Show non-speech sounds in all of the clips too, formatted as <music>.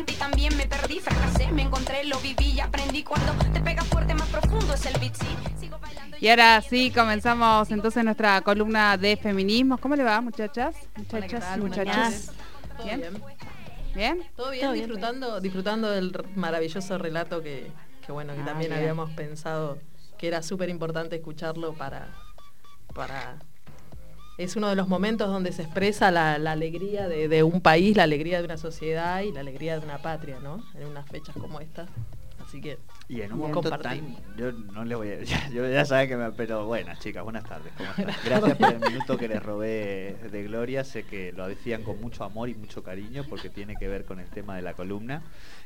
intenté y también me perdí, fracasé, me encontré, lo viví y aprendí. Cuando te pega fuerte, más profundo es el beat, sí. Sigo bailando Y ahora sí, comenzamos entonces nuestra columna de feminismo. ¿Cómo le va, muchachas? Muchachas. Todo ¿Bien? Todo bien, Todo bien, disfrutando, disfrutando del maravilloso relato que, que bueno, que Ah, también bien. habíamos pensado que era súper importante escucharlo para, para. Es uno de los momentos donde se expresa la, la alegría de, de un país, la alegría de una sociedad y la alegría de una patria, ¿no? En unas fechas como estas. Así que Y en un momento tan. Yo no le voy a. <laughs> Ya, yo ya saben que me. Pero buenas, chicas, buenas tardes. ¿cómo están? <laughs> Gracias por el minuto que les robé de Gloria. Sé que lo decían con mucho amor y mucho cariño porque tiene que ver con el tema de la columna.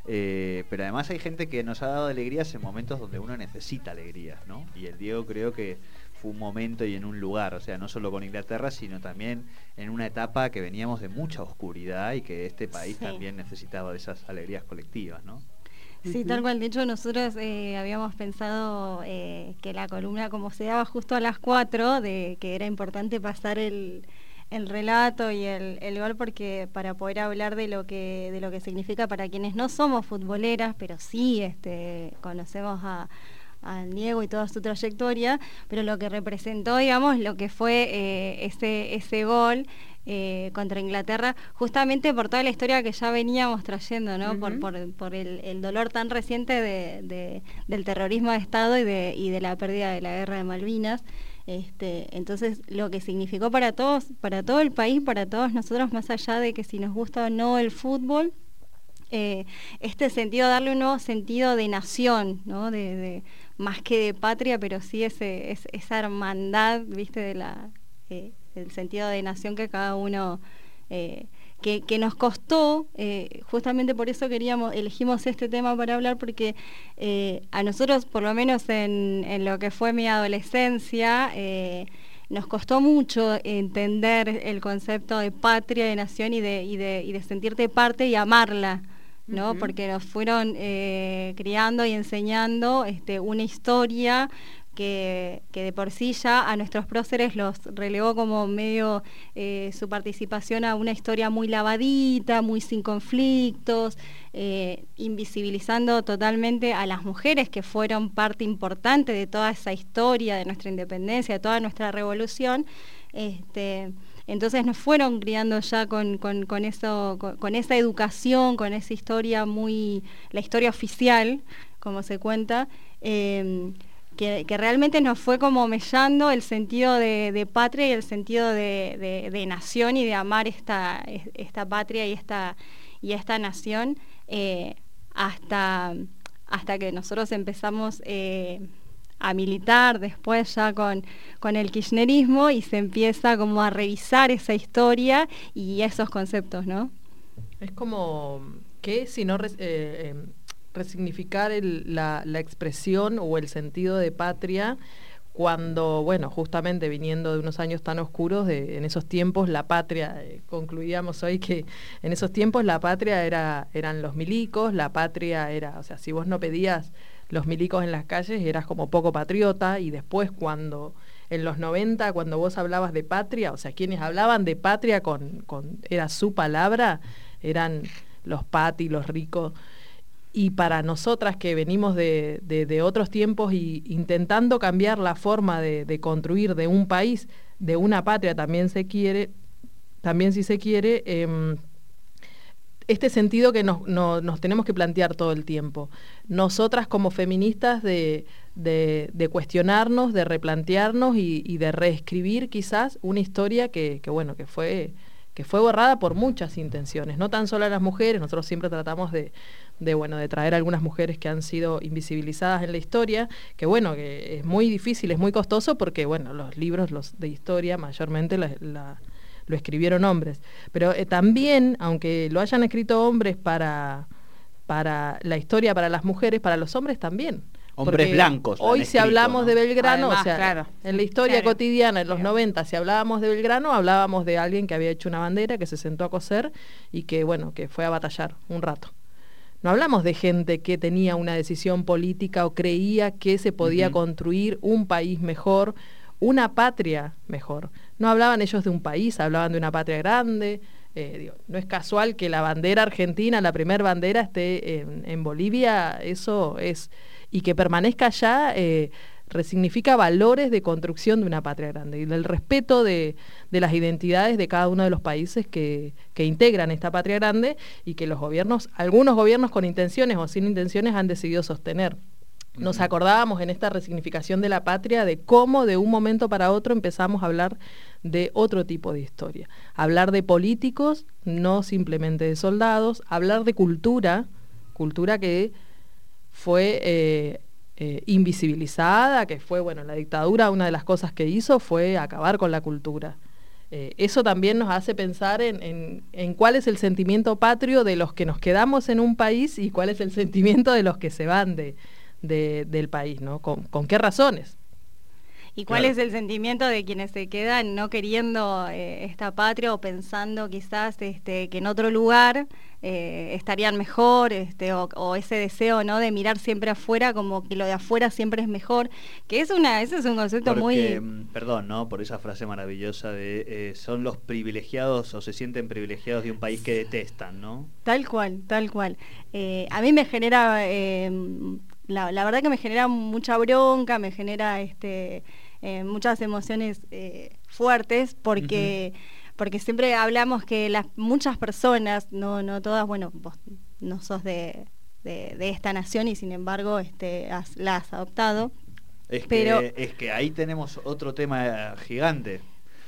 Eh, pero además hay gente que nos ha dado alegrías en momentos donde uno necesita alegrías, ¿no? Y el Diego creo que un momento y en un lugar, o sea, no solo con Inglaterra, sino también en una etapa que veníamos de mucha oscuridad y que este país Sí. también necesitaba de esas alegrías colectivas, ¿no? Sí, tal cual. De hecho, nosotros eh, habíamos pensado eh, que la columna, como se daba justo a las 4, de que era importante pasar el, el relato y el, el gol porque para poder hablar de lo que de lo que significa para quienes no somos futboleras, pero sí este, conocemos a al Diego y toda su trayectoria, pero lo que representó, digamos, lo que fue eh, ese, ese gol eh, contra Inglaterra, justamente por toda la historia que ya veníamos trayendo, ¿no? por, por, por el, el dolor tan reciente de- de- del terrorismo de Estado y de, y de la pérdida de la guerra de Malvinas. Este, entonces, lo que significó para todos, para todo el país, para todos nosotros, más allá de que si nos gusta o no el fútbol, eh, este sentido, darle un nuevo sentido de nación, ¿no? De, más que de patria, pero sí ese, es- esa hermandad, viste, de la, eh, el sentido de nación que cada uno, eh, que, que nos costó, justamente por eso queríamos, elegimos este tema para hablar, porque a nosotros, por lo menos en, en lo que fue mi adolescencia, nos costó mucho entender el concepto de patria, de nación y de, y de, y de sentirte parte y amarla, ¿no? Porque nos fueron eh, criando y enseñando este, una historia que, que de por sí ya a nuestros próceres los relegó como medio eh, su participación a una historia muy lavadita, muy sin conflictos, eh, invisibilizando totalmente a las mujeres que fueron parte importante de toda esa historia de nuestra independencia, de toda nuestra revolución. Este, entonces nos fueron criando ya con, con- eso, con, esa educación, con esa historia muy, la historia oficial, como se cuenta, eh, que, que realmente nos fue como mellando el sentido de, patria y el sentido de, de- nación y de amar esta, es- esta patria y esta, y esta nación eh, hasta, hasta que nosotros empezamos eh, a militar después ya con, con el kirchnerismo y se empieza como a revisar esa historia y esos conceptos, ¿no? es como que si no eh, eh, resignificar el- la, la expresión o el sentido de patria cuando, bueno, justamente viniendo de unos años tan oscuros, de, en esos tiempos la patria, eh, concluíamos hoy que en esos tiempos la patria era, eran los milicos, la patria era, o sea, si vos no pedías los milicos en las calles eras como poco patriota y después cuando en los 90 cuando vos hablabas de patria, o sea, quienes hablaban de patria con, era su palabra, eran los pati, los ricos. Y para nosotras que venimos de, de- de otros tiempos y intentando cambiar la forma de, de construir de un país, de una patria también se quiere, también si se quiere, em, este sentido que nos, no- nos tenemos que plantear todo el tiempo. Nosotras como feministas de, de- cuestionarnos, de replantearnos y, de reescribir quizás una historia que, que, bueno, que fue, que fue borrada por muchas intenciones, no tan solo a las mujeres, nosotros siempre tratamos de, de, bueno, de traer algunas mujeres que han sido invisibilizadas en la historia, que bueno, que es muy difícil, es muy costoso porque bueno, los libros los de historia mayormente la- la- lo escribieron hombres. Pero eh, también, aunque lo hayan escrito hombres para, para la historia, para las mujeres, para los hombres también. Hombres Porque blancos Hoy si hablamos ¿no? de Belgrano, Además, o sea, claro. en la historia Claro. cotidiana, en los Claro. 90, si hablábamos de Belgrano, hablábamos de alguien que había hecho una bandera, que se sentó a coser y que, bueno, que fue a batallar un rato. No hablamos de gente que tenía una decisión política o creía que se podía construir un país mejor, una patria mejor. No hablaban ellos de un país, hablaban de una patria grande, Eh, no es casual que la bandera argentina, la primera bandera, esté en, Bolivia, eso es, y que permanezca allá, eh, resignifica valores de construcción de una patria grande. Y del respeto de, las identidades de cada uno de los países que, que, integran esta patria grande y que los gobiernos, algunos gobiernos con intenciones o sin intenciones han decidido sostener. Nos acordábamos en esta resignificación de la patria de cómo de un momento para otro empezamos a hablar de otro tipo de historia. Hablar de políticos, no simplemente de soldados, hablar de cultura, cultura que fue eh, eh, invisibilizada, que fue, bueno, la dictadura una de las cosas que hizo fue acabar con la cultura. Eh, eso también nos hace pensar en, cuál es el sentimiento patrio de los que nos quedamos en un país y cuál es el sentimiento de los que se van de, del país, ¿no? ¿Con, qué razones? ¿Y cuál es el sentimiento de quienes se quedan no queriendo eh, esta patria o pensando quizás este, que en otro lugar eh, estarían mejor, este, o, ese deseo ¿no? de mirar siempre afuera como que lo de afuera siempre es mejor? Que es una, ese es un concepto muy... Mm, perdón, ¿no? Por esa frase maravillosa de eh, son los privilegiados o se sienten privilegiados de un país que detestan, ¿no? Tal cual, tal cual. a mí me genera la, verdad que me genera mucha bronca, me genera este, eh, muchas emociones eh, fuertes porque, porque siempre hablamos que las muchas personas, no, no todas, bueno, vos no sos de, esta nación y sin embargo este, la has adoptado. Es, pero, que, es que ahí tenemos otro tema gigante.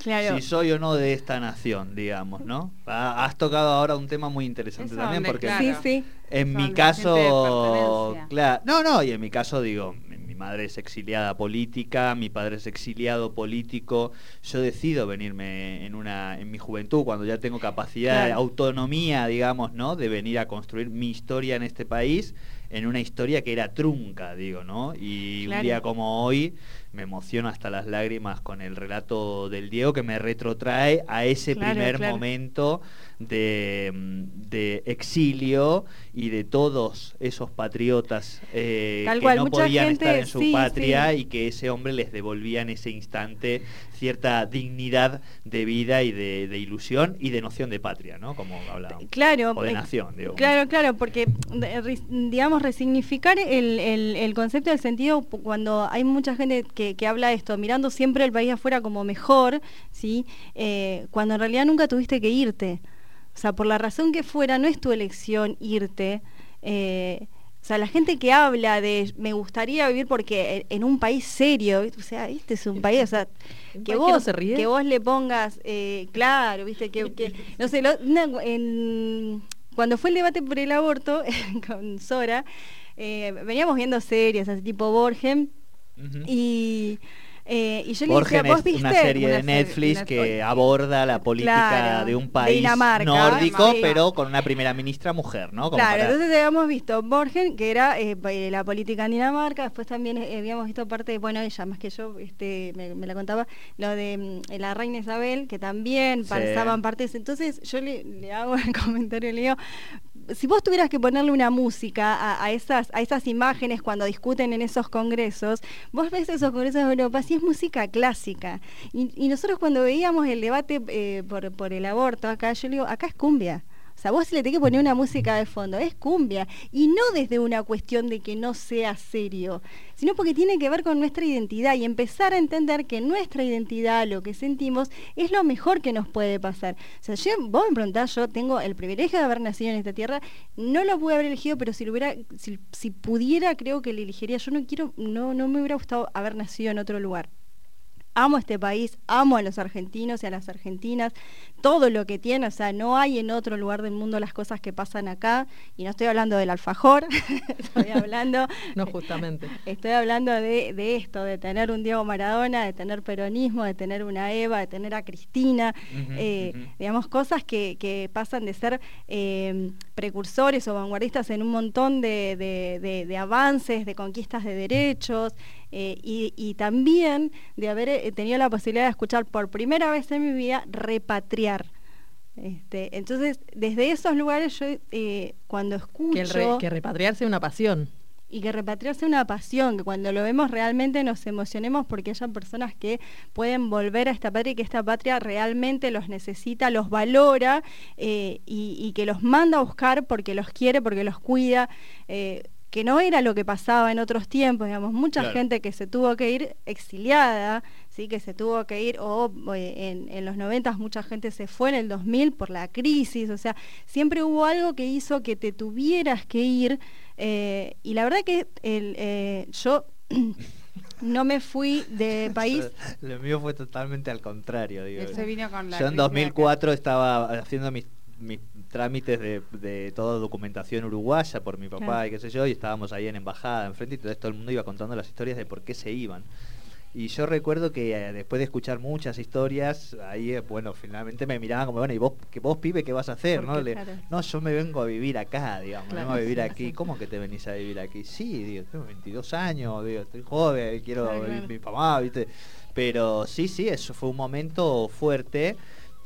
Si soy o no de esta nación, digamos, ¿no? Has tocado ahora un tema muy interesante también porque sí, sí. en mi caso, claro, no, no, y en mi caso digo, mi madre es exiliada política, mi padre es exiliado político, yo decido venirme en una en mi juventud cuando ya tengo capacidad de autonomía, digamos, ¿no? De venir a construir mi historia en este país en una historia que era trunca, digo, ¿no? Y un día como hoy me emociono hasta las lágrimas con el relato del Diego que me retrotrae a ese primer momento de, de, exilio y de todos esos patriotas eh, que no podían estar en su patria y que ese hombre les devolvía en ese instante cierta dignidad de vida y de, ilusión y de noción de patria, ¿no? Como hablábamos. Claro. O de eh, digo. Claro, claro, porque, digamos, resignificar el, el, concepto del sentido cuando hay mucha gente que, que, habla esto, mirando siempre el país afuera como mejor, ¿sí? Eh, cuando en realidad nunca tuviste que irte. O sea, por la razón que fuera, no es tu elección irte. Eh, o sea, la gente que habla de me gustaría vivir porque en un país serio, o sea, este es un país, o sea, que vos, que vos le pongas, eh, claro, viste, que, no sé, cuando fue el debate por el aborto <laughs> con Sora, eh, veníamos viendo series, así tipo Borgen, y eh, y yo le decía, ¿vos viste? una serie de Netflix que aborda la política de un país nórdico, pero con una primera ministra mujer, ¿no? claro, entonces habíamos visto Borgen, que era eh, eh, la política en Dinamarca, después también habíamos visto parte, bueno, ella más que yo, este, me, la contaba, lo de mm, la reina Isabel, que también pasaban partes. Entonces yo le, le hago el <laughs> comentario, le digo, si vos tuvieras que ponerle una música a, esas, a esas imágenes cuando discuten en esos congresos, vos ves esos congresos de Europa, si es música clásica. Y, nosotros cuando veíamos el debate eh, por, por el aborto acá, yo le digo, acá es cumbia. Vos le tenés que poner una música de fondo, es cumbia. Y no desde una cuestión de que no sea serio, sino porque tiene que ver con nuestra identidad y empezar a entender que nuestra identidad, lo que sentimos, es lo mejor que nos puede pasar. O sea, yo, vos me preguntás, yo tengo el privilegio de haber nacido en esta tierra, no lo pude haber elegido, pero si lo hubiera, si, si pudiera, creo que le elegiría. Yo no quiero, no, no me hubiera gustado haber nacido en otro lugar amo este país, amo a los argentinos y a las argentinas, todo lo que tiene, o sea, no hay en otro lugar del mundo las cosas que pasan acá, y no estoy hablando del alfajor, <laughs> estoy hablando... no, justamente. Estoy hablando de, esto, de tener un Diego Maradona, de tener peronismo, de tener una Eva, de tener a Cristina, eh, digamos, cosas que, pasan de ser eh, precursores o vanguardistas en un montón de avances, de conquistas de derechos, eh, y, también de haber eh, tenido la posibilidad de escuchar por primera vez en mi vida repatriar. Este, entonces, desde esos lugares yo eh, cuando escucho... Que, que repatriarse es una pasión. y que repatriar sea una pasión, que cuando lo vemos realmente nos emocionemos porque haya personas que pueden volver a esta patria y que esta patria realmente los necesita, los valora eh, y, que los manda a buscar porque los quiere, porque los cuida. Eh, que no era lo que pasaba en otros tiempos, digamos, mucha gente que se tuvo que ir exiliada, ¿sí? que se tuvo que ir, o eh, en, los 90 mucha gente se fue en el 2000 por la crisis, o sea, siempre hubo algo que hizo que te tuvieras que ir, eh, y la verdad que el, eh, yo <clears throat> no me fui de <laughs> país. Lo mío fue totalmente al contrario. Digo. Con yo en 2004 estaba haciendo mis, mis trámites de, de, toda documentación uruguaya por mi papá y qué sé yo, y estábamos ahí en embajada enfrente y todo, todo el mundo iba contando las historias de por qué se iban. Y yo recuerdo que eh, después de escuchar muchas historias, ahí, eh, bueno, finalmente me miraban como, bueno, ¿y vos, que vos pibe, qué vas a hacer? ¿no? no, yo me vengo a vivir acá, digamos, vengo a vivir aquí. <laughs> ¿Cómo que te venís a vivir aquí? Sí, digo, tengo 22 años, digo, estoy joven, quiero vivir mi mamá, ¿viste? Pero sí, sí, eso fue un momento fuerte.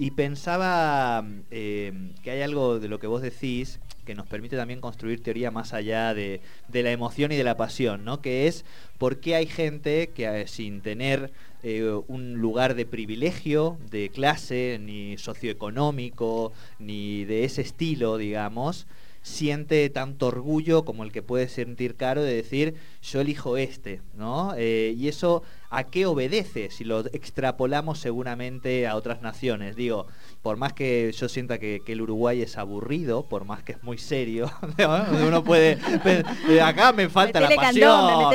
Y pensaba eh, que hay algo de lo que vos decís que nos permite también construir teoría más allá de, la emoción y de la pasión, ¿no? Que es por qué hay gente que eh, sin tener eh, un lugar de privilegio, de clase, ni socioeconómico, ni de ese estilo, digamos, siente tanto orgullo como el que puede sentir Caro de decir yo elijo este, ¿no? Eh, y eso a qué obedece si lo extrapolamos seguramente a otras naciones. Digo, por más que yo sienta que, el Uruguay es aburrido, por más que es muy serio, <laughs> uno puede, acá me falta la pasión.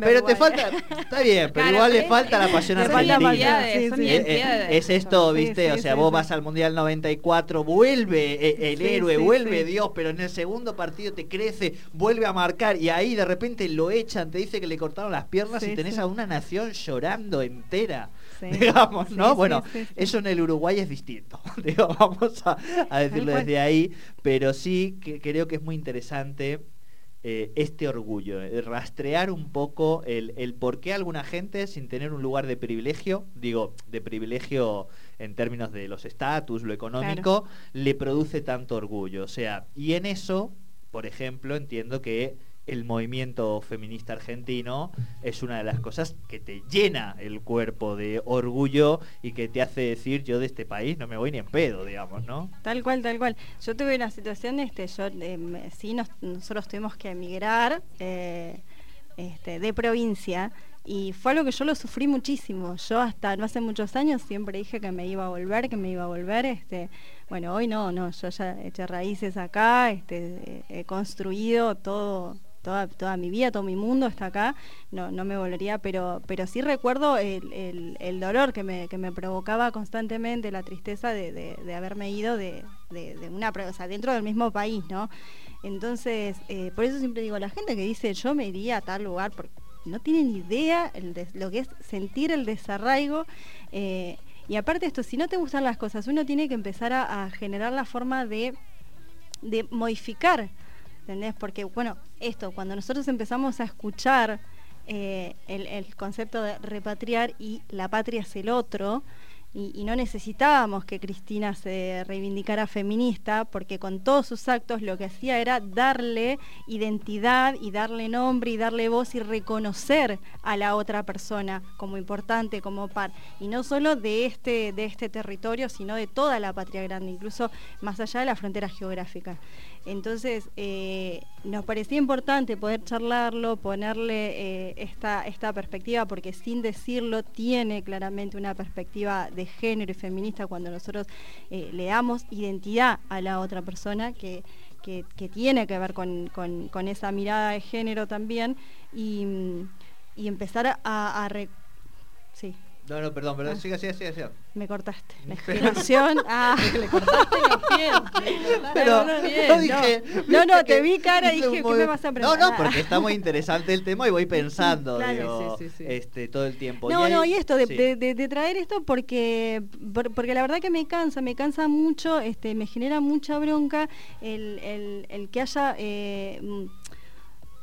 pero te falta, está bien, pero igual le falta la pasión argentina. es, esto, viste, o sea, vos vas al Mundial 94, vuelve el héroe, vuelve Dios, pero en el segundo partido te crece, vuelve a marcar y ahí de repente lo echan, te dice que le cortaron las piernas y tenés a una nación llorando entera. <laughs> digamos, ¿no? bueno, eso en el Uruguay es distinto, <laughs> digo, vamos a, decirlo desde ahí, pero sí que creo que es muy interesante eh, este orgullo, eh, rastrear un poco el, el, por qué alguna gente sin tener un lugar de privilegio, digo, de privilegio en términos de los estatus, lo económico, le produce tanto orgullo. O sea, y en eso, por ejemplo, entiendo que el movimiento feminista argentino es una de las cosas que te llena el cuerpo de orgullo y que te hace decir yo de este país no me voy ni en pedo, digamos, ¿no? Tal cual, tal cual. Yo tuve una situación, este, yo eh, sí, nosotros tuvimos que emigrar eh, este, de provincia y fue algo que yo lo sufrí muchísimo. Yo hasta no hace muchos años siempre dije que me iba a volver, que me iba a volver. Este, bueno, hoy no, no, yo ya eché raíces acá, este, he construido todo toda, mi vida, todo mi mundo está acá, no, no me volvería, pero, pero sí recuerdo el, dolor que me, que me, provocaba constantemente, la tristeza de, haberme ido de, una, o sea, dentro del mismo país, ¿no? Entonces, eh, por eso siempre digo, la gente que dice yo me iría a tal lugar, porque no tienen idea de lo que es sentir el desarraigo. Eh, y aparte esto, si no te gustan las cosas, uno tiene que empezar a, generar la forma de, de modificar ¿entendés? Porque, bueno, esto, cuando nosotros empezamos a escuchar eh, el, concepto de repatriar y la patria es el otro, y, no necesitábamos que Cristina se reivindicara feminista, porque con todos sus actos lo que hacía era darle identidad y darle nombre y darle voz y reconocer a la otra persona como importante, como par, y no solo de este, de este territorio, sino de toda la patria grande, incluso más allá de la frontera geográfica. Entonces, eh, nos parecía importante poder charlarlo, ponerle eh, esta, esta perspectiva, porque sin decirlo tiene claramente una perspectiva de género y feminista cuando nosotros eh, le damos identidad a la otra persona que, tiene que ver con, esa mirada de género también y, empezar a... No, no, perdón, pero siga, siga, siga, siga. Me cortaste. La inspiración. <laughs> ah, le cortaste los pies. Pero no, dije. No, no, te vi cara y dije, ¿qué me vas a preguntar? No, no, porque está muy interesante el tema y voy pensando <laughs> digo, sí, sí, este, todo el tiempo. No, no, y esto, de, de, de, traer esto porque, porque la verdad que me cansa, me cansa mucho, este, me genera mucha bronca el, el, el que haya. Eh,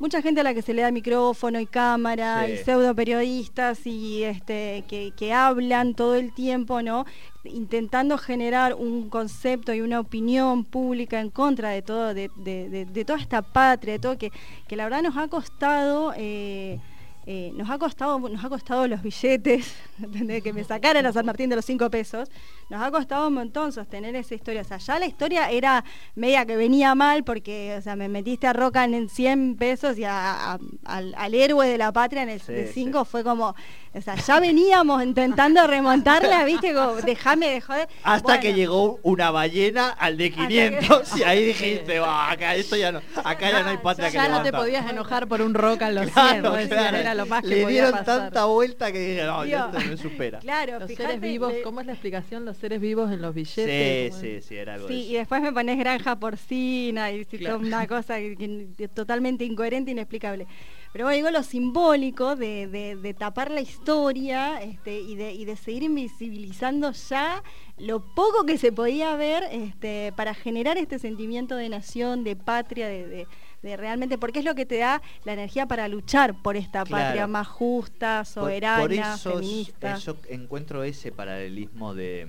mucha gente a la que se le da micrófono y cámara Sí. y pseudo periodistas y este que, que hablan todo el tiempo, ¿no? Intentando generar un concepto y una opinión pública en contra de todo, de, de- de- de toda esta patria, de todo que, que la verdad nos ha costado. eh, eh, nos ha costado nos ha costado los billetes <laughs> de que me sacaran a San Martín de los cinco pesos nos ha costado un montón sostener esa historia o sea ya la historia era media que venía mal porque o sea me metiste a Roca en 100 pesos y a- a- al, al héroe de la patria en el Sí, de sí. 5 fue como o sea ya veníamos intentando remontarla viste como déjame de joder Hasta que llegó una ballena al de Hasta que- 500 <laughs> y ahí dijiste, "Bah, acá esto ya no, acá ya no hay patria que Ya no te levantar". podías enojar por un rock a los 100, Claro, vos decías, claro. Era lo más que Le podía dieron pasar. tanta vuelta que dije, no, Dios. esto me supera. <laughs> claro Los fíjate, seres vivos, le- ¿cómo es la explicación? Los seres vivos en los Sí, billetes. ¿cómo sí, es? sí, era algo Sí, de y después me pones granja porcina y sí, Claro. toda una cosa que- que- totalmente incoherente, inexplicable. Pero bueno, digo lo simbólico de, de- de tapar la historia este, y, de, y de seguir invisibilizando ya lo poco que se podía ver este, para generar este sentimiento de nación, de patria, de, de- de realmente, porque es lo que te da la energía para luchar por esta Claro. patria más justa, Por- soberana, por eso, feminista. eso encuentro ese paralelismo de,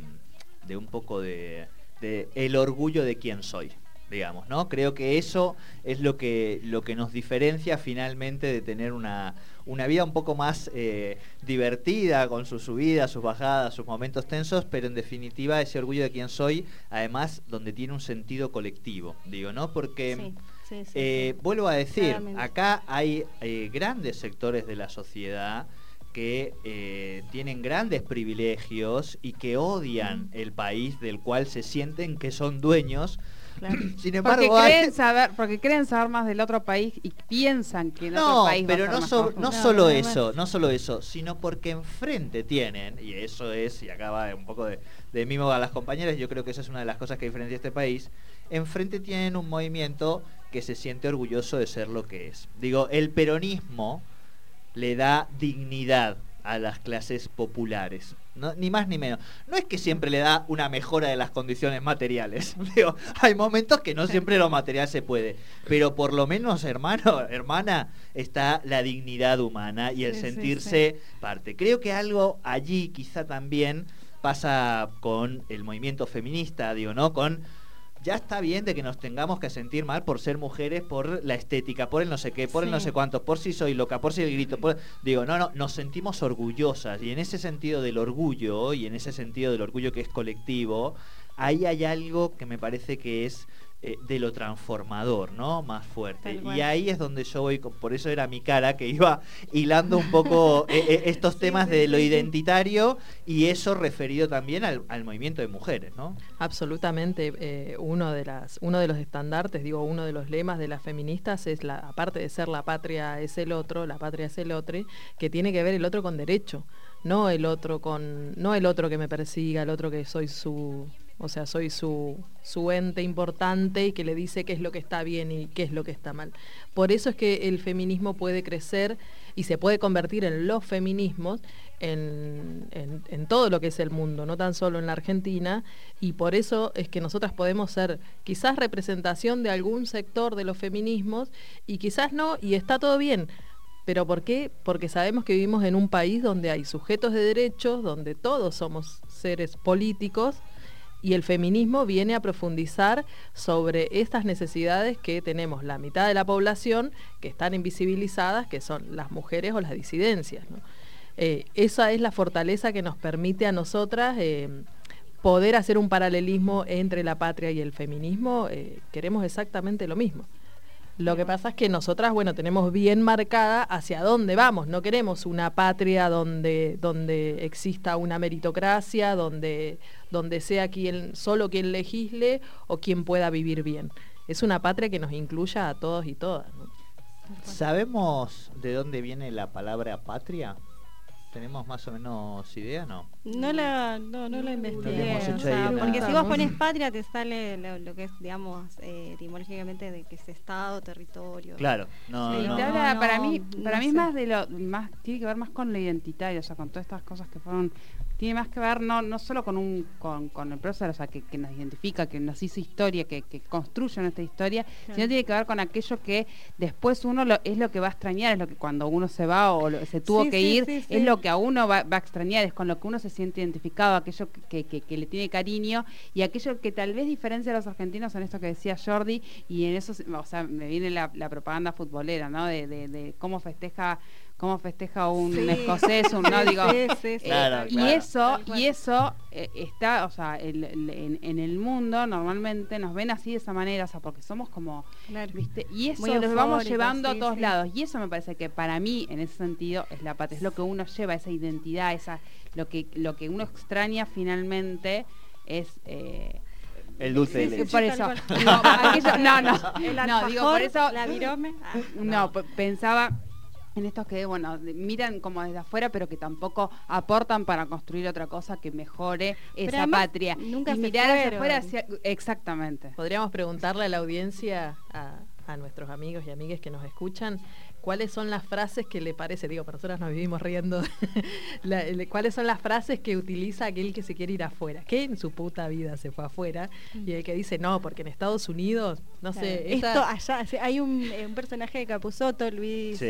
de un poco de, de el orgullo de quién soy digamos no creo que eso es lo que lo que nos diferencia finalmente de tener una una vida un poco más eh, divertida con sus subidas sus bajadas sus momentos tensos pero en definitiva ese orgullo de quién soy además donde tiene un sentido colectivo digo no porque Sí, sí, sí, eh, vuelvo a decir, Claramente. acá hay eh, grandes sectores de la sociedad que eh, tienen grandes privilegios y que odian el país del cual se sienten que son dueños. Claro. <clears throat> Sin Porque embargo, hay- creen saber, porque creen saber más del otro país y piensan que otro no, país va a pero no, so- no No, solo más. eso, no solo eso, sino porque enfrente tienen, y eso es, y acá va un poco de, de mimo a las compañeras, yo creo que esa es una de las cosas que diferencia este país, enfrente tienen un movimiento que se siente orgulloso de ser lo que es. Digo, el peronismo le da dignidad a las clases populares. No, ni más ni menos. No es que siempre le da una mejora de las condiciones materiales. <laughs> Digo, hay momentos que no siempre lo material se puede. Pero por lo menos, hermano, hermana, está la dignidad humana y el Sí, sí, sentirse parte. Creo que algo allí quizá también pasa con el movimiento feminista, digo, ¿no? Con ya está bien de que nos tengamos que sentir mal por ser mujeres, por la estética, por el no sé qué, por el no sé cuántos, por si soy loca, por si el grito, por... digo, no, no, nos sentimos orgullosas y en ese sentido del orgullo y en ese sentido del orgullo que es colectivo, ahí hay algo que me parece que es eh, de lo transformador, ¿no? Más fuerte. Y ahí es donde yo voy, con- por eso era mi cara que iba hilando un poco eh, eh, estos <laughs> Sí, temas sí, de lo sí. identitario y eso referido también al, al movimiento de mujeres, ¿no? Absolutamente. eh, uno, de las, uno de los estandartes, digo, uno de los lemas de las feministas es, la, aparte de ser la patria es el otro, la patria es el otro, que tiene que ver el otro con derecho, no el otro con, no el otro que me persiga, el otro que soy su, o sea, soy su, su ente importante y que le dice qué es lo que está bien y qué es lo que está mal. Por eso es que el feminismo puede crecer y se puede convertir en los feminismos en, en- en todo lo que es el mundo, no tan solo en la Argentina, y por eso es que nosotras podemos ser quizás representación de algún sector de los feminismos y quizás no, y está todo bien. ¿Pero por qué? Porque sabemos que vivimos en un país donde hay sujetos de derechos, donde todos somos seres políticos, y el feminismo viene a profundizar sobre estas necesidades que tenemos la mitad de la población que están invisibilizadas, que son las mujeres o las disidencias. Eh, esa es la fortaleza que nos permite a nosotras eh, poder hacer un paralelismo entre la patria y el feminismo. eh, queremos exactamente lo mismo. Lo que pasa es que nosotras, bueno, tenemos bien marcada hacia dónde vamos. No queremos una patria donde, donde exista una meritocracia, donde, donde sea quien, solo quien legisle o quien pueda vivir bien. Es una patria que nos incluya a todos y todas. ¿Sabemos de dónde viene la palabra patria? ¿Tenemos más o menos idea, no? No la, no, no la investigué. o sea, porque si vos pones patria te sale lo, lo que es, digamos, eh, etimológicamente de que es estado, territorio. Claro, no, Sí, no. te no, habla, no, para mí, no para mí es más de lo más, tiene que ver más con lo identitario, o sea, con todas estas cosas que fueron, tiene más que ver no, no solo con un, con, con el prócer, o sea, que, que nos identifica, que nos hizo historia, que, que construye nuestra historia, Claro. sino tiene que ver con aquello que después uno lo, es lo que va a extrañar, es lo que cuando uno se va o lo- se tuvo Sí, que sí, ir, sí, sí. es lo que a uno va, va a extrañar, es con lo que uno se siente identificado, aquello que, que- que le tiene cariño y aquello que tal vez diferencia a los argentinos en esto que decía Jordi y en eso, o sea, me viene la, propaganda futbolera, ¿no? De cómo festeja cómo festeja un Sí. escocés, un <laughs> no Sí, digo. sí, sí, eh, Claro, y claro. eso, y eso eh, está, o sea, el- el- en, en el mundo normalmente nos ven así de esa manera, o sea, porque somos como, Claro. ¿viste? Y eso Muy lo vamos llevando a todos sí. lados. Y eso me parece que para mí, en ese sentido, es la patria, es lo que uno lleva, esa identidad, esa, lo que, lo que uno extraña finalmente es eh, El dulce de Sí, sí, leche. por eso, digo, aquello- no, no, El no, digo, por eso, la virome. ah, <laughs> no, pensaba en estos que, bueno, miran como desde afuera, pero que tampoco aportan para construir otra cosa que mejore Pero esa patria. nunca y se mirar hacia afuera, hacia- exactamente. Podríamos preguntarle a la audiencia, a, a nuestros amigos y amigas que nos escuchan, cuáles son las frases que le parece, digo, para nosotras nos vivimos riendo, <laughs> la- cuáles son las frases que utiliza aquel que se quiere ir afuera, que en su puta vida se fue afuera, y el que dice, no, porque en Estados Unidos, no Claro. sé, Esto allá, sí, hay un, eh, un personaje de Capuzoto, Luis Sí.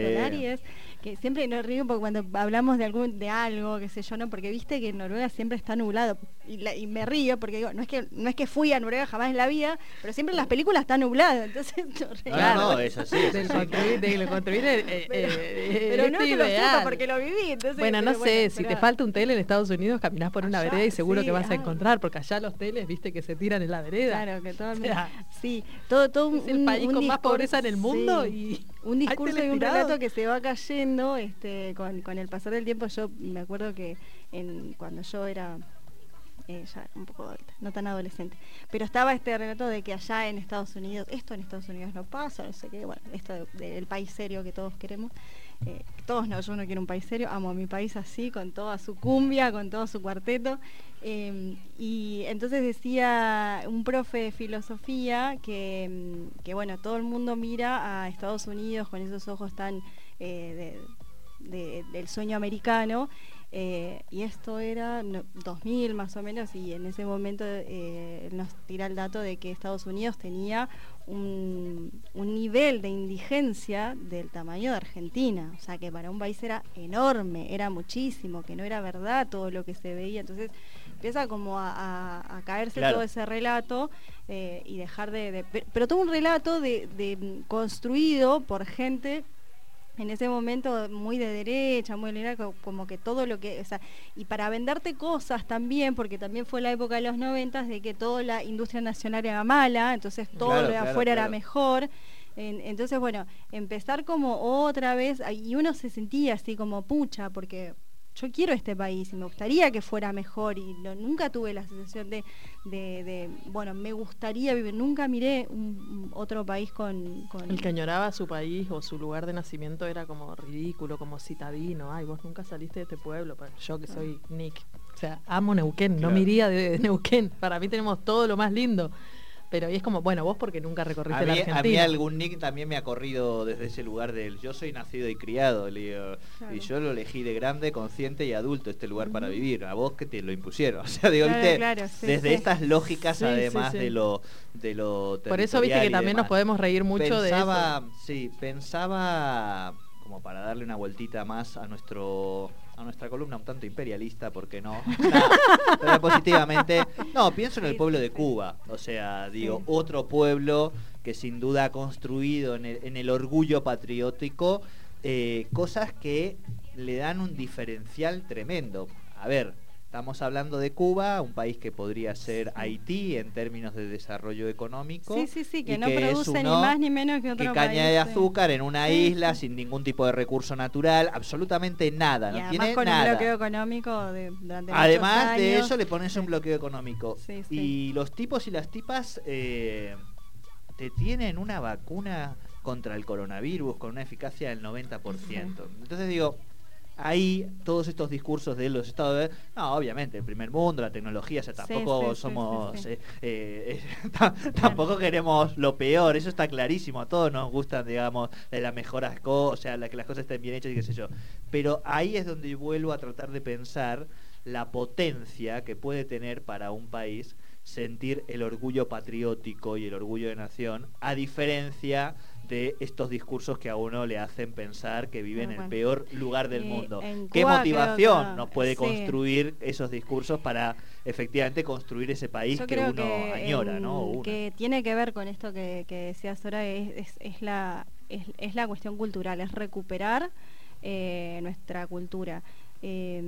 Que siempre nos río porque cuando hablamos de algún de algo, qué sé yo, no, porque viste que en Noruega siempre está nublado y, la- y me río porque digo, no es que no es que fui a Noruega jamás en la vida, pero siempre en las películas está nublado, entonces <laughs> no, No, río. no, no, es así. es del así. construir, de construir eh, eh, eh, pero no es que lo sepa ideal. porque lo viví, entonces Bueno, no pero sé, si te pero- falta un tele en Estados Unidos, caminás por una Allá, vereda y seguro sí, que vas a ah. encontrar, porque allá los teles, viste, que se tiran en la vereda. Claro, que todo O sea, sí, todo, todo un, es el país un con más pobreza en el mundo sí. y un discurso y un relato que se va cayendo este, con, con el pasar del tiempo. Yo me acuerdo que en, cuando yo era eh, ya un poco adulta, no tan adolescente, pero estaba este relato de que allá en Estados Unidos, esto en Estados Unidos no pasa, no sé qué, bueno, esto de- del país serio que todos queremos. eh, todos no, yo no quiero un país serio, amo a mi país así, con toda su cumbia, con todo su cuarteto. eh, y entonces decía un profe de filosofía que, mm, que, bueno, todo el mundo mira a Estados Unidos con esos ojos tan eh, de- de- del sueño americano. Eh, y esto era no, 2000 más o menos, y en ese momento eh, nos tira el dato de que Estados Unidos tenía un, un nivel de indigencia del tamaño de Argentina, o sea que para un país era enorme, era muchísimo, que no era verdad todo lo que se veía, entonces empieza como a, a- a caerse Claro. todo ese relato eh, y dejar de, de- pe- pero todo un relato de, de, mm, construido por gente en ese momento muy de derecha, muy liberal, co- como que todo lo que, o sea, y para venderte cosas también, porque también fue la época de los noventas de que toda la industria nacional era mala, entonces todo Claro, lo de claro, afuera era mejor. En- entonces, bueno, empezar como otra vez, y uno se sentía así como pucha, porque yo quiero este país y me gustaría que fuera mejor y no- nunca tuve la sensación de, de- de, bueno, me gustaría vivir, nunca miré un, otro país con... con El que añoraba su país o su lugar de nacimiento era como ridículo, como citadino. Ay, vos nunca saliste de este pueblo. Pa- Yo que soy Nick. O sea, amo Neuquén, no Claro. me iría de, de Neuquén. Para mí tenemos todo lo más lindo. Pero y es como, bueno, vos porque nunca recorriste A la mí, a mí Argentina. algún nick también me ha corrido desde ese lugar del yo soy nacido y criado, le digo, Claro. y yo lo elegí de grande, consciente y adulto este lugar para vivir. A vos que te lo impusieron. <laughs> O sea, digo, Claro, viste, claro, sí, desde sí. estas lógicas Sí, además sí. de lo de lo Por eso viste que también nos podemos reír mucho pensaba, de eso. Sí, pensaba como para darle una vueltita más a nuestro a nuestra columna un tanto imperialista, porque no? <laughs> Pero positivamente. No, pienso en el pueblo de. Cuba. O sea, digo, Sí. otro pueblo que sin duda ha construido en el, en el orgullo patriótico eh, cosas que le dan un diferencial tremendo. A ver, estamos hablando de Cuba, un país que podría ser Haití en términos de desarrollo económico. Sí, sí, sí, que no produce ni más ni menos que otro que caña país, de azúcar en una Sí, isla sin ningún tipo de recurso natural, absolutamente nada, Y no además tiene con nada. un bloqueo económico de, durante Además de eso le pones un bloqueo económico. Sí, sí. Y los tipos y las tipas eh, te tienen una vacuna contra el coronavirus con una eficacia del 90%. Entonces digo, ahí todos estos discursos de los estados de... No, obviamente, el primer mundo, la tecnología, o sea, tampoco sí, sí, somos... sí, eh, eh, <laughs> ta- tampoco queremos lo peor, eso está clarísimo, a todos nos gustan, digamos, de las mejoras cosas, o sea, la, que las cosas estén bien hechas y qué sé yo. Pero ahí es donde vuelvo a tratar de pensar la potencia que puede tener para un país sentir el orgullo patriótico y el orgullo de nación, a diferencia de estos discursos que a uno le hacen pensar que vive en el peor lugar del mundo. ¿Qué motivación nos puede construir esos discursos para efectivamente construir ese país Yo que uno que, añora, en- ¿no? Que tiene que ver con esto que, que decías ahora, es, es- es la, es, es la cuestión cultural, es recuperar eh, nuestra cultura. Eh,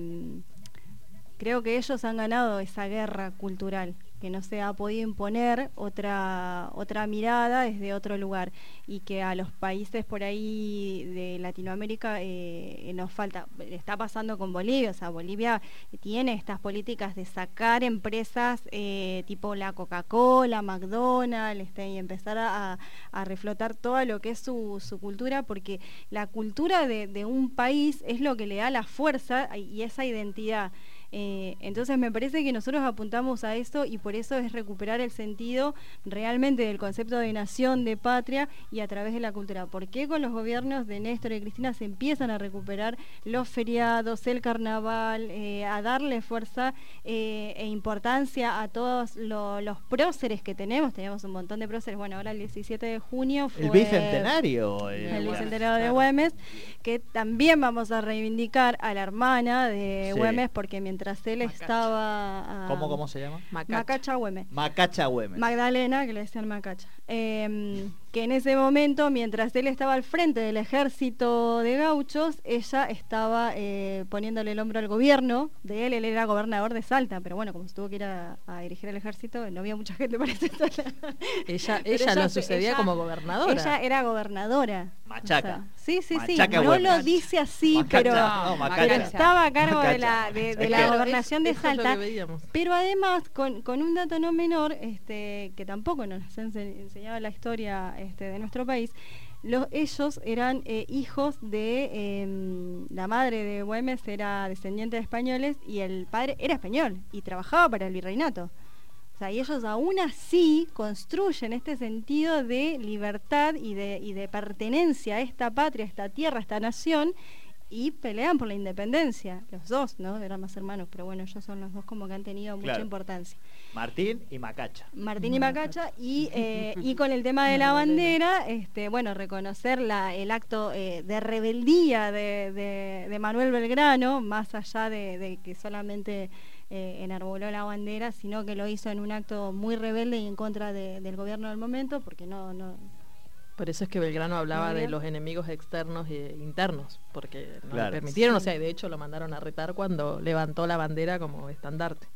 creo que ellos han ganado esa guerra cultural, que no se ha podido imponer otra, otra mirada desde otro lugar y que a los países por ahí de Latinoamérica eh, nos falta. Está pasando con Bolivia, o sea, Bolivia tiene estas políticas de sacar empresas eh, tipo la Coca-Cola, McDonald's, este, y empezar a, reflotar todo lo que es su, su cultura, porque la cultura de un país es lo que le da la fuerza y esa identidad. Eh, entonces me parece que nosotros apuntamos a eso y por eso es recuperar el sentido realmente del concepto de nación, de patria y a través de la cultura. ¿Por qué con los gobiernos de Néstor y Cristina se empiezan a recuperar los feriados, el carnaval, eh, a darle fuerza eh, e importancia a todos lo- los próceres que tenemos? Tenemos un montón de próceres. Bueno, ahora el 17 de junio fue El bicentenario. el bicentenario de Güemes, que también vamos a reivindicar a la hermana de Sí. Güemes, porque mientras él Macacha. estaba... ah, ¿Cómo, ¿Cómo se llama? Macacha. Macacha Güemes. Macacha Güemes. Magdalena, que le decían Macacha. Eh, que en ese momento, mientras él estaba al frente del ejército de gauchos, ella estaba eh, poniéndole el hombro al gobierno de él. Él era gobernador de Salta, pero bueno, como se tuvo que ir a, a dirigir el ejército, no había mucha gente para ese <laughs> Ella, ella lo se- sucedía ella- como gobernadora. Ella era gobernadora. Machaca. sí, sí, sí. Machaca no lo dice así, Macacha, pero, no, estaba a cargo de la, de, la gobernación de es- eso Salta. Pero además, con, con un dato no menor, este, que tampoco nos ha ense- enseñado la historia este, de nuestro país, los, ellos eran eh, hijos de em, la madre de Güemes era descendiente de españoles y el padre era español y trabajaba para el virreinato. O sea, y ellos aún así construyen este sentido de libertad y de, y de pertenencia a esta patria, a esta tierra, a esta nación, y pelean por la independencia. Los dos, ¿no? Eran más hermanos, pero bueno, ellos son los dos como que han tenido mucha Claro. importancia. Martín y Macacha. Martín y Macacha y, eh, <laughs> y con el tema de la bandera, este, bueno, reconocer la, el acto eh, de rebeldía de, de- de Manuel Belgrano, más allá de, de que solamente eh, enarboló la bandera, sino que lo hizo en un acto muy rebelde y en contra de- del gobierno del momento, porque no, no, Por eso es que Belgrano hablaba de los enemigos externos e internos, porque no Claro. le permitieron, o sea, y de hecho lo mandaron a retar cuando levantó la bandera como estandarte.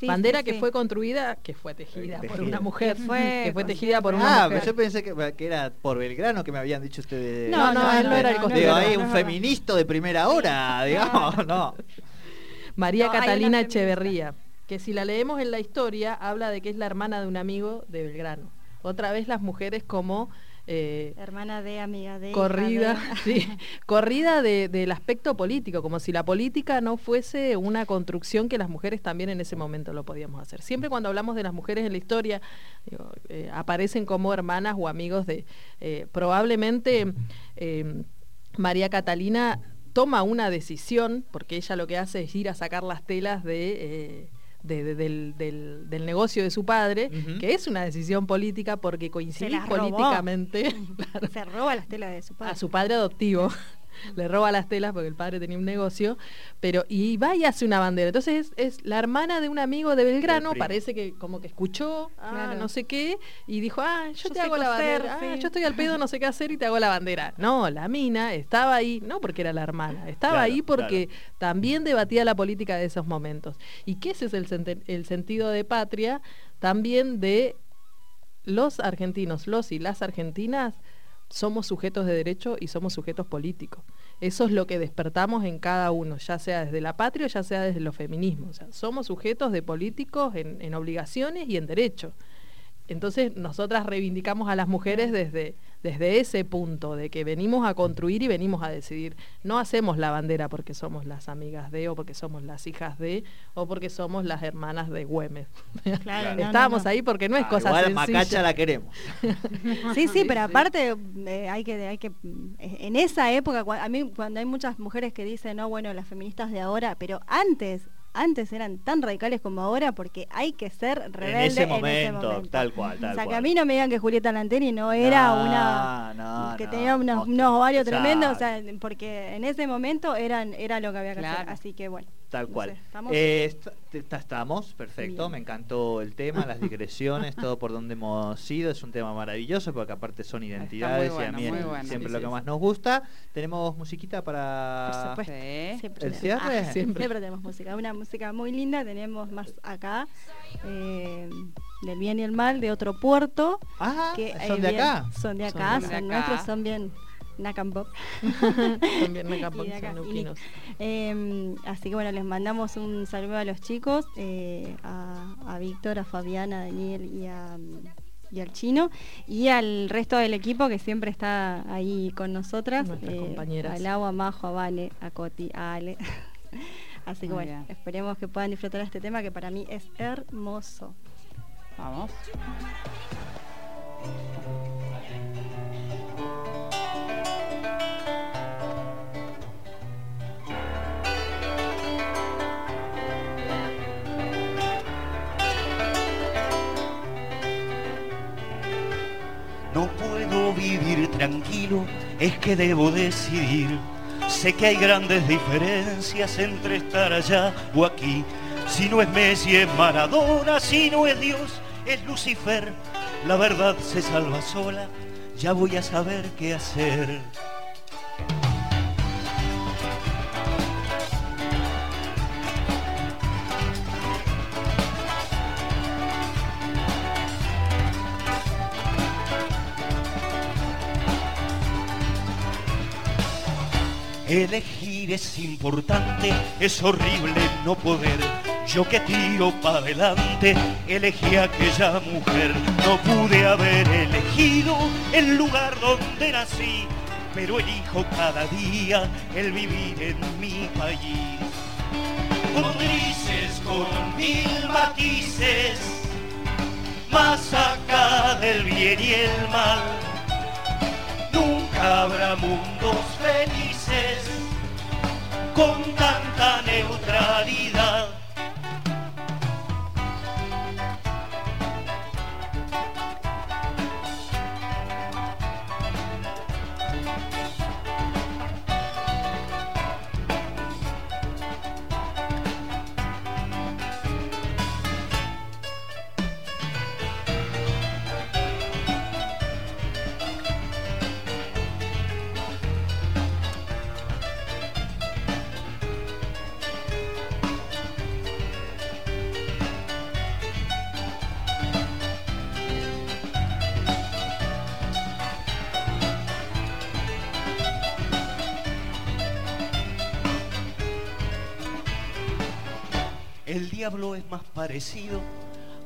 Sí, bandera sí, que sí. fue construida, que fue tejida, por una mujer, Que fue que fue tejida por una Ah, mujer. yo pensé que, que era por Belgrano que me habían dicho ustedes. No, no, él no era el ahí no un feminista de primera hora, <laughs> digamos, no. María No, hay Catalina. Echeverría, que si la leemos en la historia, habla de que es la hermana de un amigo de Belgrano. Otra vez las mujeres como eh, Hermana de, amiga de. corrida, de- <laughs> sí, <laughs> corrida de- del aspecto político, como si la política no fuese una construcción que las mujeres también en ese momento lo podíamos hacer. Siempre cuando hablamos de las mujeres en la historia, digo, eh, aparecen como hermanas o amigos de, eh, probablemente María Catalina toma una decisión, porque ella lo que hace es ir a sacar las telas de... de- de- del, del- del negocio de su padre, que es una decisión política porque robó. políticamente <laughs> Se roba las telas de su padre. a su padre adoptivo. <laughs> Le roba las telas porque el padre tenía un negocio, pero y va y hace una bandera. Entonces es, es la hermana de un amigo de Belgrano, parece que como que escuchó, ah, Claro. no sé qué, y dijo, ah, yo, Yo te hago la bandera, ah, yo estoy al pedo, no sé qué hacer y te hago la bandera. No, la mina estaba ahí, no porque era la hermana, estaba Claro, ahí porque también debatía la política de esos momentos. Y que ese es el sentido de patria también de los argentinos, los y las argentinas, somos sujetos de derecho y somos sujetos políticos. Eso es lo que despertamos en cada uno, ya sea desde la patria, ya sea desde los feminismos. Somos sujetos de políticos en, en obligaciones y en derechos. Entonces, nosotras reivindicamos a las mujeres desde, desde ese punto de que venimos a construir y venimos a decidir. No hacemos la bandera porque somos las amigas de, o porque somos las hijas de, o porque somos las hermanas de Güemes. Claro, <laughs> no, Estábamos no, no. ahí porque no es Ah, cosa igual sencilla. Macacha la queremos. <laughs> Sí, sí, pero aparte eh, hay que, hay que, eh, en esa época, a mí cuando hay muchas mujeres que dicen, no, bueno, las feministas de ahora, pero antes, antes eran tan radicales como ahora porque hay que ser rebelde en ese momento, momento. tal cual, tal o sea, que a mí no me digan que Julieta Lanteri no era No, una no, que no. tenía unos, unos ovarios tremendos, o sea, porque en ese momento eran era lo que había que hacer, así que bueno. Tal no cual. sé, ¿estamos? Eh, est- estamos, perfecto. Bien. Me encantó el tema, las <laughs> digresiones, todo por donde hemos ido. Es un tema maravilloso porque aparte son identidades y a mí es bueno. siempre Sí, lo que más nos gusta. Tenemos musiquita para... Por supuesto. Sí. Siempre ¿El cierre? ah, Siempre. siempre. tenemos música, una música muy linda, tenemos más acá, eh, del bien y el mal, de otro puerto. Ah, que ¿son eh, de bien- acá? Son de Son acá, de son, acá. nuestros, son bien Nakam Pop. <laughs> También <laughs> acá, son. Eh, así que bueno, les mandamos un saludo a los chicos, eh, a, a Víctor, a Fabiana, a Daniel y, a, y al chino, y al resto del equipo que siempre está ahí con nosotras. Nuestras compañeras. Al agua, a Majo, a Vane, a Coti, a Ale. <laughs> Así que bueno, esperemos que puedan disfrutar este tema que para mí es hermoso. Vamos. No puedo vivir tranquilo, es que debo decidir. Sé que hay grandes diferencias entre estar allá o aquí. Si no es Messi es Maradona, si no es Dios es Lucifer. La verdad se salva sola, ya voy a saber qué hacer. Elegir es importante, es horrible no poder. Yo que tiro para adelante, elegí a aquella mujer. No pude haber elegido el lugar donde nací, pero elijo cada día el vivir en mi país. Con grises, con mil matices, más acá del bien y el mal nunca habrá mundos felices con tanta neutralidad. Diablo es más parecido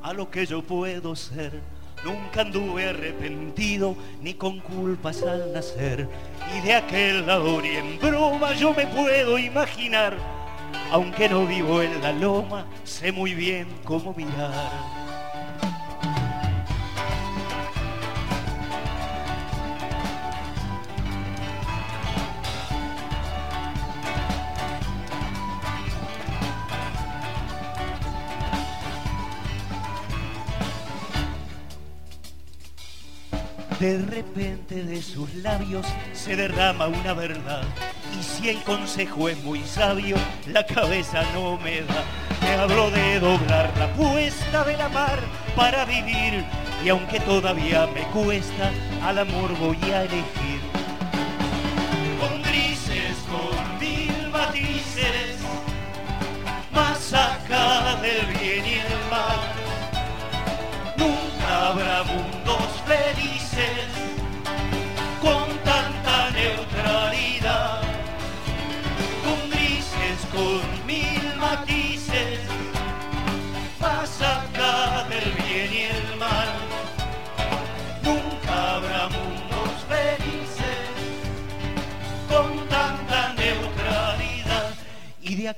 a lo que yo puedo ser. Nunca anduve arrepentido ni con culpas al nacer. Y de aquel lado ni en broma yo me puedo imaginar. Aunque no vivo en la loma, sé muy bien cómo mirar. De repente de sus labios se derrama una verdad. Y si el consejo es muy sabio, la cabeza no me da. Me habló de doblar la apuesta de la mar para vivir. Y aunque todavía me cuesta, al amor voy a elegir. Con grises, con mil matices, más acá del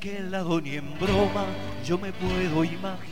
aquel lado ni en broma yo me puedo imaginar.